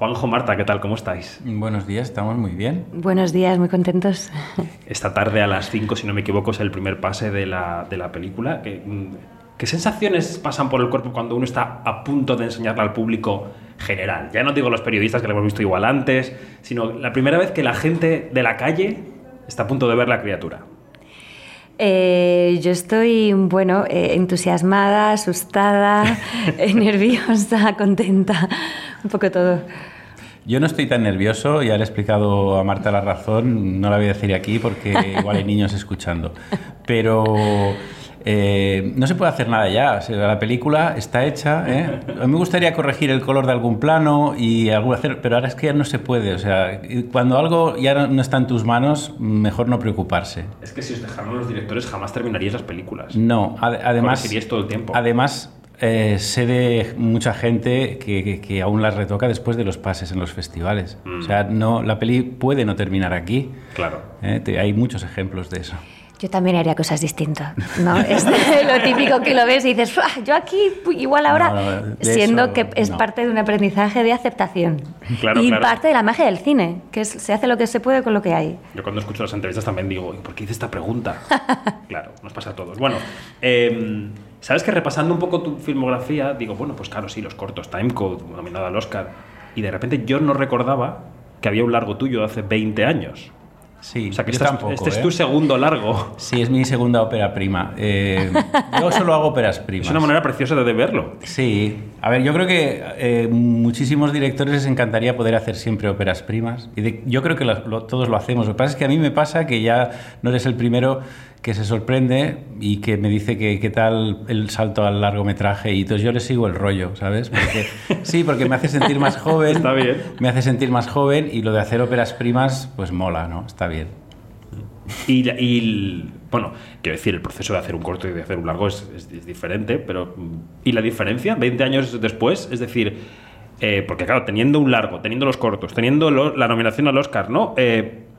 Juanjo, Marta, ¿qué tal? ¿Cómo estáis? Buenos días, estamos muy bien. Buenos días, muy contentos. Esta tarde a las 5, si no me equivoco, es el primer pase de la, de la película. ¿Qué, ¿Qué sensaciones pasan por el cuerpo cuando uno está a punto de enseñarla al público general? Ya no digo los periodistas que lo hemos visto igual antes, sino la primera vez que la gente de la calle está a punto de ver la criatura. Eh, yo estoy, bueno, eh, entusiasmada, asustada, eh, nerviosa, contenta, un poco todo. Yo no estoy tan nervioso, ya le he explicado a Marta la razón, no la voy a decir aquí porque igual hay niños escuchando, pero eh, no se puede hacer nada ya, la película está hecha. ¿eh? A mí me gustaría corregir el color de algún plano y algo hacer, pero ahora es que ya no se puede. O sea, cuando algo ya no está en tus manos, mejor no preocuparse. Es que si os dejaron los directores jamás terminaríais las películas. No, además. todo el tiempo. Además, eh, sé de mucha gente que, aún las retoca después de los pases en los festivales. O sea, mm. no, la peli puede no terminar aquí. Claro. Hay muchos ejemplos de eso. Yo también haría cosas distintas, ¿no? Es lo típico que lo ves y dices, yo aquí igual ahora, siendo que es parte de un aprendizaje de aceptación. y parte de la magia del cine, que se hace lo que se puede con lo que hay. Yo cuando escucho las entrevistas también digo, ¿por qué hice esta pregunta? claro, nos pasa a todos. Bueno, eh, ¿Sabes que repasando un poco tu filmografía, digo, bueno, pues claro, sí, los cortos, Timecode, nominado al Oscar, y de repente yo no recordaba que había un largo tuyo de hace 20 años. Sí, o sea que este, es tu ¿eh? segundo largo. Sí, es mi segunda ópera prima. Eh, yo solo hago óperas primas. Es una manera preciosa de verlo. Sí. A ver, yo creo que eh, muchísimos directores les encantaría poder hacer siempre óperas primas. Y yo creo que todos lo hacemos. Lo que pasa es que a mí me pasa que ya no eres el primero que se sorprende y que me dice que qué tal el salto al largometraje y entonces yo le sigo el rollo, ¿sabes? Porque, sí, porque me hace sentir más joven. Está bien. Me hace sentir más joven y lo de hacer óperas primas, pues mola, ¿no? Está bien. Y, bueno, quiero decir, el proceso de hacer un corto y de hacer un largo es, diferente, pero ¿y la diferencia 20 años después? Es decir, eh, porque claro, teniendo un largo, teniendo los cortos, teniendo la nominación al Oscar, ¿no? Eh,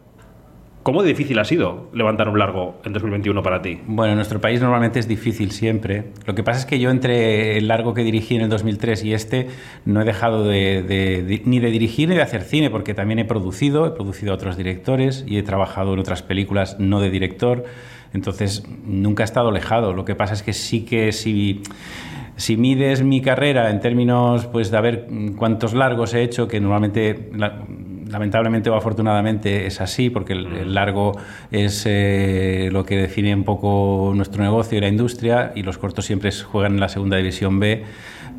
¿Cómo difícil ha sido levantar un largo en 2021 para ti? Bueno, en nuestro país normalmente es difícil siempre. Lo que pasa es que yo entre el largo que dirigí en el 2003 y este no he dejado de, ni de dirigir ni de hacer cine, porque también he producido, he producido a otros directores y he trabajado en otras películas no de director. Entonces, nunca he estado alejado. Lo que pasa es que sí que si si mides mi carrera en términos pues de a ver cuántos largos he hecho, que normalmente lamentablemente o afortunadamente es así, porque el, largo es eh, lo que define un poco nuestro negocio y la industria, y los cortos siempre juegan en la segunda división B.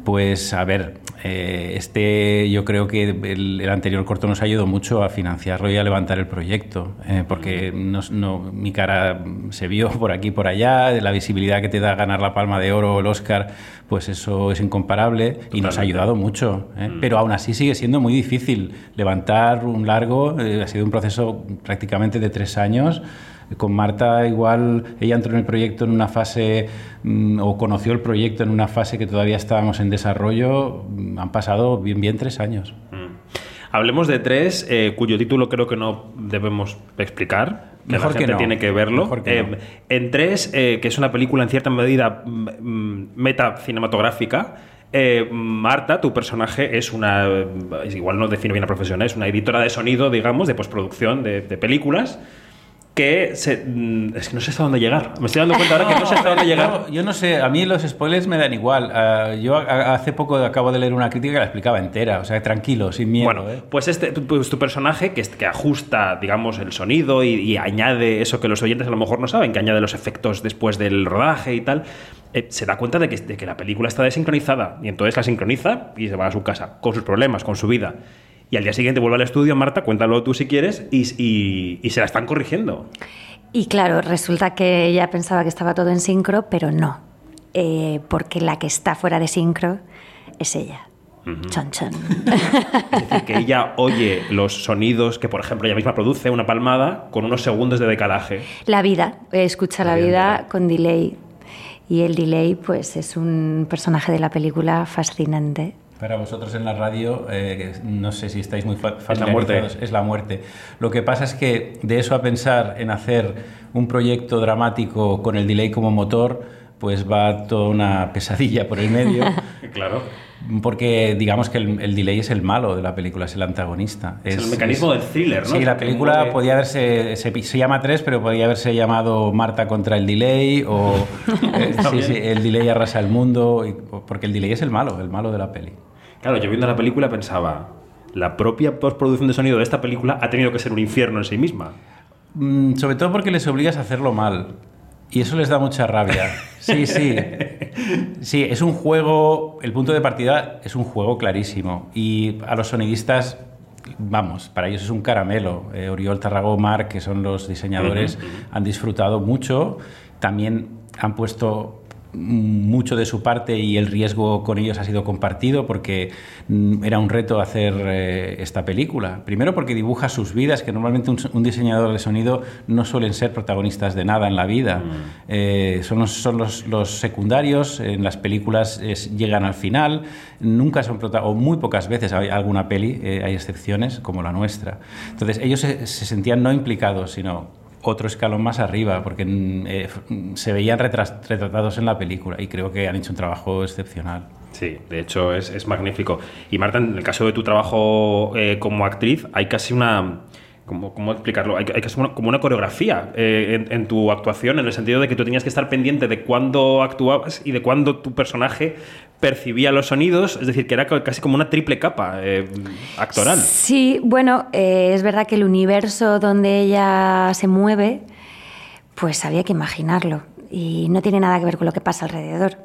Pues a ver, eh, este yo creo que el, anterior corto nos ayudado mucho a financiarlo y a levantar el proyecto, eh, porque no, mi cara se vio por aquí y por allá, la visibilidad que te da ganar la Palma de Oro o el Oscar, pues eso es incomparable y nos ha ayudado mucho. Mm. Pero aún así sigue siendo muy difícil levantar un largo, ha sido un proceso prácticamente de tres años con Marta igual ella entró en el proyecto en una fase mm, o conoció el proyecto en una fase que todavía estábamos en desarrollo. Mm, han pasado bien bien tres años. Mm. Hablemos de tres, eh, cuyo título creo que no debemos explicar. Que Mejor la gente que tiene que verlo. Eh, en tres, eh, que es una película en cierta medida meta cinematográfica. Marta, tu personaje es una, igual no define bien la profesión, es una editora de sonido, digamos, de postproducción de, de películas que se, mm, es que no sé hasta dónde llegar. Me estoy dando cuenta ahora que no sé hasta dónde llegar. Yo, no sé, a mí los spoilers me dan igual. Ah, yo hace poco acabo de leer una crítica que la explicaba entera, o sea, tranquilo, sin miedo. Bueno, ¿eh? pues, este, pues tu personaje que, que ajusta, digamos, el sonido y, añade eso que los oyentes a lo mejor no saben, que añade los efectos después del rodaje y tal. Eh, se da cuenta de que, de que la película está desincronizada y entonces la sincroniza y se va a su casa con sus problemas, con su vida y al día siguiente vuelve al estudio, Marta, cuéntalo tú si quieres, y, se la están corrigiendo. Y claro, resulta que ella pensaba que estaba todo en sincro, pero no, eh, porque la que está fuera de sincro es ella. Chon, chon. Es decir, que ella oye los sonidos que, por ejemplo, ella misma produce una palmada con unos segundos de decalaje. La vida, escucha la, vida con delay. Y el delay, pues, es un personaje de la película fascinante. Para vosotros en la radio, eh, no sé si estáis muy familiarizados, es la, muerte. Lo que pasa es que de eso a pensar en hacer un proyecto dramático con el delay como motor, pues va toda una pesadilla por el medio. claro. Porque digamos que el, delay es el malo de la película, es el antagonista. Es, el mecanismo del thriller, ¿no? Sí, la película podía haberse. Se, llama 3, pero podía haberse llamado Marta contra el delay o. Eh, sí, sí, el delay arrasa el mundo. porque el delay es el malo, el malo de la peli. Claro, yo viendo la película pensaba. La propia postproducción de sonido de esta película ha tenido que ser un infierno en sí misma. Mm, sobre todo porque les obligas a hacerlo mal. Y eso les da mucha rabia. Sí, sí. Sí, es un juego, el punto de partida es un juego clarísimo. Y a los sonidistas, vamos, para ellos es un caramelo. Eh, Oriol Tarragó, que son los diseñadores, han disfrutado mucho. También han puesto mucho de su parte y el riesgo con ellos ha sido compartido porque mm, era un reto hacer eh, esta película. Primero porque dibuja sus vidas, que normalmente un, diseñador de sonido no suelen ser protagonistas de nada en la vida. Mm. Eh, son los, son los, secundarios, en las películas llegan al final, nunca son o muy pocas veces hay alguna peli, eh, hay excepciones como la nuestra. Entonces ellos se sentían no implicados, sino otro escalón más arriba, porque mm, eh, se veían retratados en la película y creo que han hecho un trabajo excepcional. Sí, de hecho es, magnífico. Y Marta, en el caso de tu trabajo eh, como actriz, hay casi una ¿Cómo, explicarlo? Hay, hay como una coreografía eh, en, tu actuación, en el sentido de que tú tenías que estar pendiente de cuándo actuabas y de cuándo tu personaje percibía los sonidos, es decir, que era casi como una triple capa eh, actoral. Sí, bueno, eh, es verdad que el universo donde ella se mueve, pues había que imaginarlo y no tiene nada que ver con lo que pasa alrededor.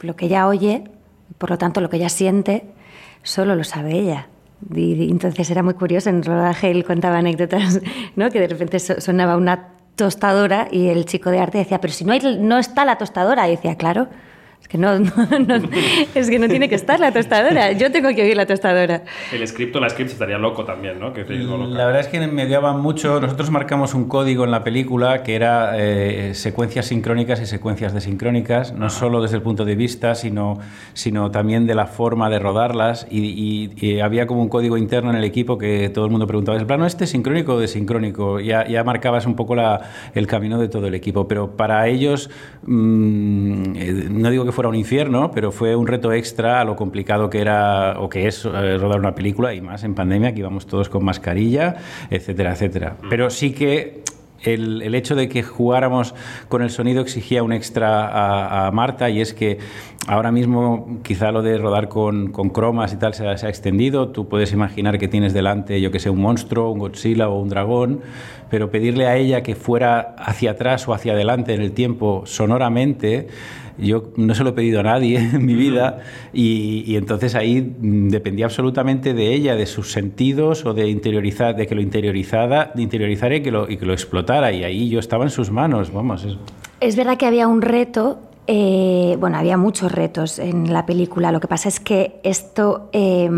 Lo que ella oye, por lo tanto, lo que ella siente, solo lo sabe ella. Y, entonces era muy curioso, en rodaje él contaba anécdotas, ¿no? que de repente sonaba una tostadora y el chico de arte decía, pero si no, hay, no está la tostadora, y decía, claro, es que no, es que no tiene que estar la tostadora. Yo tengo que oír la tostadora. El script o la script estaría loco también, ¿no? la verdad es que me mediaban mucho. Nosotros marcamos un código en la película que era eh, secuencias sincrónicas y secuencias desincrónicas, no solo desde el punto de vista, sino, sino también de la forma de rodarlas. Y, había como un código interno en el equipo que todo el mundo preguntaba, ¿es plano este sincrónico o desincrónico? Ya, ya marcabas un poco la, el camino de todo el equipo. Pero para ellos, mm, eh, no digo que fuera un infierno, pero fue un reto extra a lo complicado que era o que es eh, rodar una película y más en pandemia, que íbamos todos con mascarilla, etcétera, etcétera. Mm. Pero sí que el, el, hecho de que jugáramos con el sonido exigía un extra a, Marta y es que ahora mismo quizá lo de rodar con, con cromas y tal se, ha extendido. Tú puedes imaginar que tienes delante, yo que sé, un monstruo, un Godzilla o un dragón, pero pedirle a ella que fuera hacia atrás o hacia adelante en el tiempo sonoramente yo no se lo he pedido a nadie en mi vida y, entonces ahí dependía absolutamente de ella, de sus sentidos o de interiorizar, de que lo interiorizara, de interiorizara y que lo, y que lo explotara y ahí yo estaba en sus manos, vamos. Es, verdad que había un reto eh, bueno, había muchos retos en la película. Lo que pasa es que esto, eh,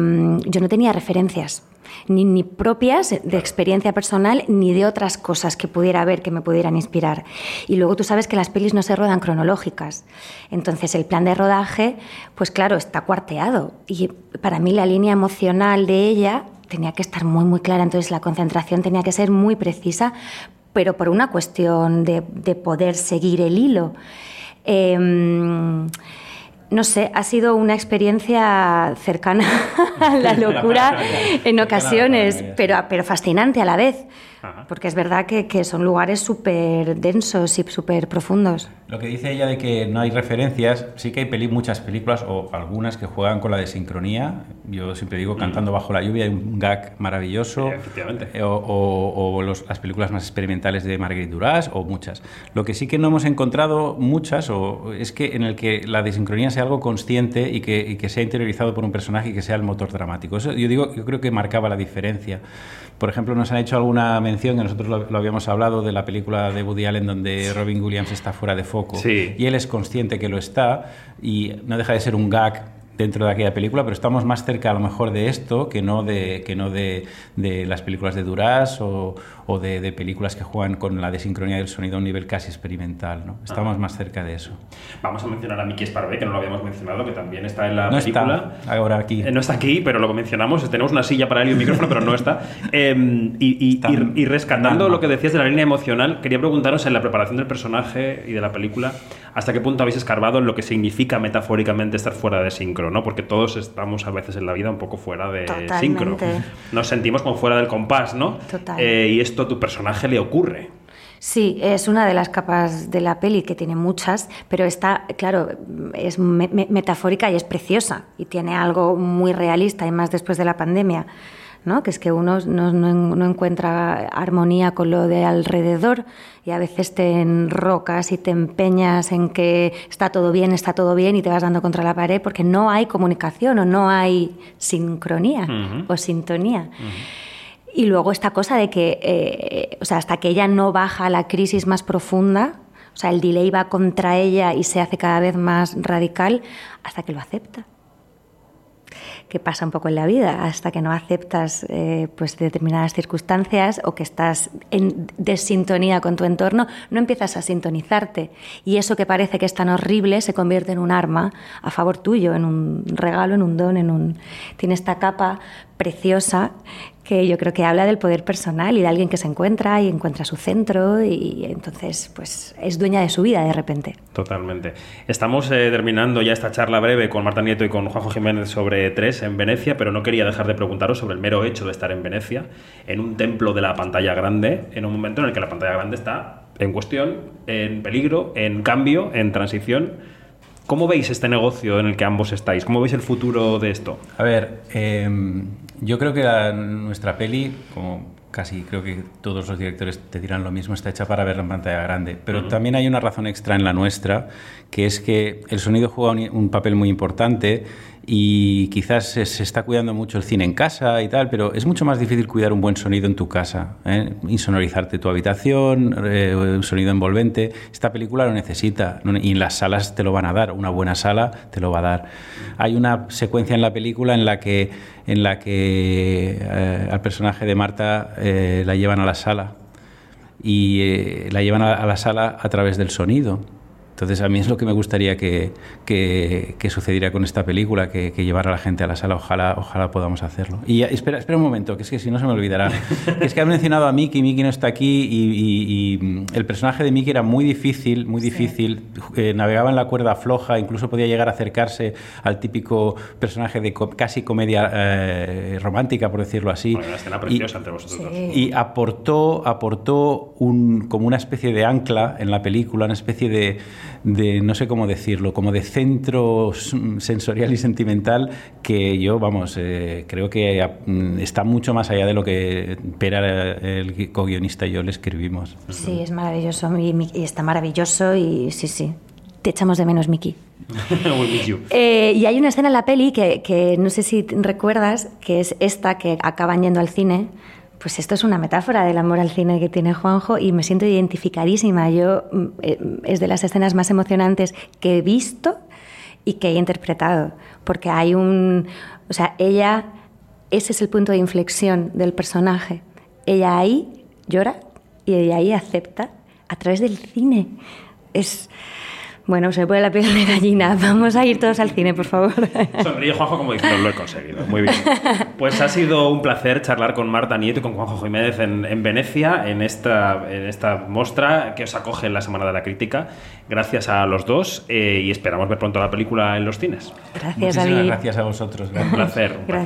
yo no tenía referencias ni, propias de experiencia personal, ni de otras cosas que pudiera haber que me pudieran inspirar. Y luego tú sabes que las pelis no se rodan cronológicas. Entonces el plan de rodaje, pues claro, está cuarteado. Y para mí la línea emocional de ella tenía que estar muy, muy clara. Entonces la concentración tenía que ser muy precisa, pero por una cuestión de, poder seguir el hilo. Em, no sé, ha sido una experiencia cercana a la locura en ocasiones, pero, pero fascinante a la vez. Porque es verdad que, que son lugares súper densos y súper profundos. Lo que dice ella de que no hay referencias, sí que hay peli, muchas películas o algunas que juegan con la desincronía. Yo siempre digo, mm. Cantando bajo la lluvia hay un gag maravilloso. efectivamente. Eh, o, o, las películas más experimentales de Marguerite Duras o muchas. Lo que sí que no hemos encontrado muchas o es que en el que la desincronía sea algo consciente y que, y que sea interiorizado por un personaje y que sea el motor dramático. Eso yo digo, yo creo que marcaba la diferencia. Por ejemplo, nos han hecho alguna mención, que nosotros lo, habíamos hablado, de la película de Woody Allen donde Robin Williams está fuera de foco. Y él es consciente que lo está y no deja de ser un gag dentro de aquella película, pero estamos más cerca a lo mejor de esto que no de, que no de, de las películas de Duras o, o de, películas que juegan con la desincronía del sonido a un nivel casi experimental. ¿no? Estamos más cerca de eso. Vamos a mencionar a Mickey Sparvé, que no lo habíamos mencionado, que también está en la película. Está ahora aquí. Eh, no está aquí, pero lo mencionamos. Tenemos una silla para él y un micrófono, pero no está. Em, y, y, rescatando lo que decías de la línea emocional, quería preguntaros en la preparación del personaje y de la película, ¿hasta qué punto habéis escarbado en lo que significa metafóricamente estar fuera de sincro? ¿no? Porque todos estamos a veces en la vida un poco fuera de sincro. Nos sentimos como fuera del compás, ¿no? Eh, y esto a tu personaje le ocurre. Sí, es una de las capas de la peli que tiene muchas, pero está, claro, es metafórica y es preciosa y tiene algo muy realista y más después de la pandemia. ¿no? que es que uno no, encuentra armonía con lo de alrededor y a veces te enrocas y te empeñas en que está todo bien, está todo bien y te vas dando contra la pared porque no hay comunicación o no hay sincronía o sintonía. Y luego esta cosa de que, eh, o sea, hasta que ella no baja a la crisis más profunda, o sea, el delay va contra ella y se hace cada vez más radical, hasta que lo acepta que pasa un poco en la vida, hasta que no aceptas eh, pues determinadas circunstancias o que estás en desintonía con tu entorno, no empiezas a sintonizarte. Y eso que parece que es tan horrible se convierte en un arma a favor tuyo, en un regalo, en un don, en un... Tiene esta capa preciosa que yo creo que habla del poder personal y de alguien que se encuentra y encuentra su centro y entonces pues es dueña de su vida de repente. Totalmente. Estamos eh, terminando ya esta charla breve con Marta Nieto y con Juanjo Jiménez sobre Tres en Venecia, pero no quería dejar de preguntaros sobre el mero hecho de estar en Venecia, en un templo de la pantalla grande, en un momento en el que la pantalla grande está en cuestión, en peligro, en cambio, en transición. ¿Cómo veis este negocio en el que ambos estáis? ¿Cómo veis el futuro de esto? A ver, em, yo creo que nuestra peli, como casi creo que todos los directores te dirán lo mismo, está hecha para verla en pantalla grande. Pero también hay una razón extra en la nuestra, que es que el sonido juega un papel muy importante y quizás se, está cuidando mucho el cine en casa y tal, pero es mucho más difícil cuidar un buen sonido en tu casa, ¿eh? insonorizarte tu habitación, eh, un sonido envolvente. Esta película lo necesita y en las salas te lo van a dar, una buena sala te lo va a dar. Hay una secuencia en la película en la que, en la que eh, al personaje de Marta la llevan a la sala y la llevan a la sala a través del sonido entonces a mí es lo que me gustaría que, que, sucediera con esta película, que, llevara a la gente a la sala. Ojalá, ojalá podamos hacerlo. Y espera, espera un momento, que es que si no se me olvidará. es que has mencionado a Mickey, Mickey no está aquí y, mm, el personaje de Mickey era muy difícil, muy difícil. Eh, navegaba en la cuerda floja, incluso podía llegar a acercarse al típico personaje de casi comedia eh, romántica, por decirlo así. una escena preciosa entre vosotros dos. Y aportó, aportó un, como una especie de ancla en la película, una especie de de, no sé cómo decirlo, como de centro sensorial y sentimental que yo, vamos, eh, creo que mm, está mucho más allá de lo que Pera, el co-guionista y yo le escribimos. Sí, es maravilloso y, está maravilloso y sí, sí. Te echamos de menos, Miki. eh, y hay una escena en la peli que, que no sé si recuerdas, que es esta que acaban yendo al cine pues esto es una metáfora del amor al cine que tiene Juanjo y me siento identificadísima. Yo mm, eh, es de las escenas más emocionantes que he visto y que he interpretado, porque hay un, o sea, ella ese es el punto de inflexión del personaje. Ella ahí llora y ella ahí acepta a través del cine. Es bueno, se puede la piel de gallina. Vamos a ir todos al cine, por favor. Sonríe Juanjo como diciendo, lo he conseguido. Muy bien. Pues ha sido un placer charlar con Marta Nieto y con Juanjo Jiménez en, Venecia, en esta, en esta muestra que os acoge en la Semana de la Crítica. Gracias a los dos eh, y esperamos ver pronto la película en los cines. Gracias, David. gracias a vosotros. Un placer. Un placer.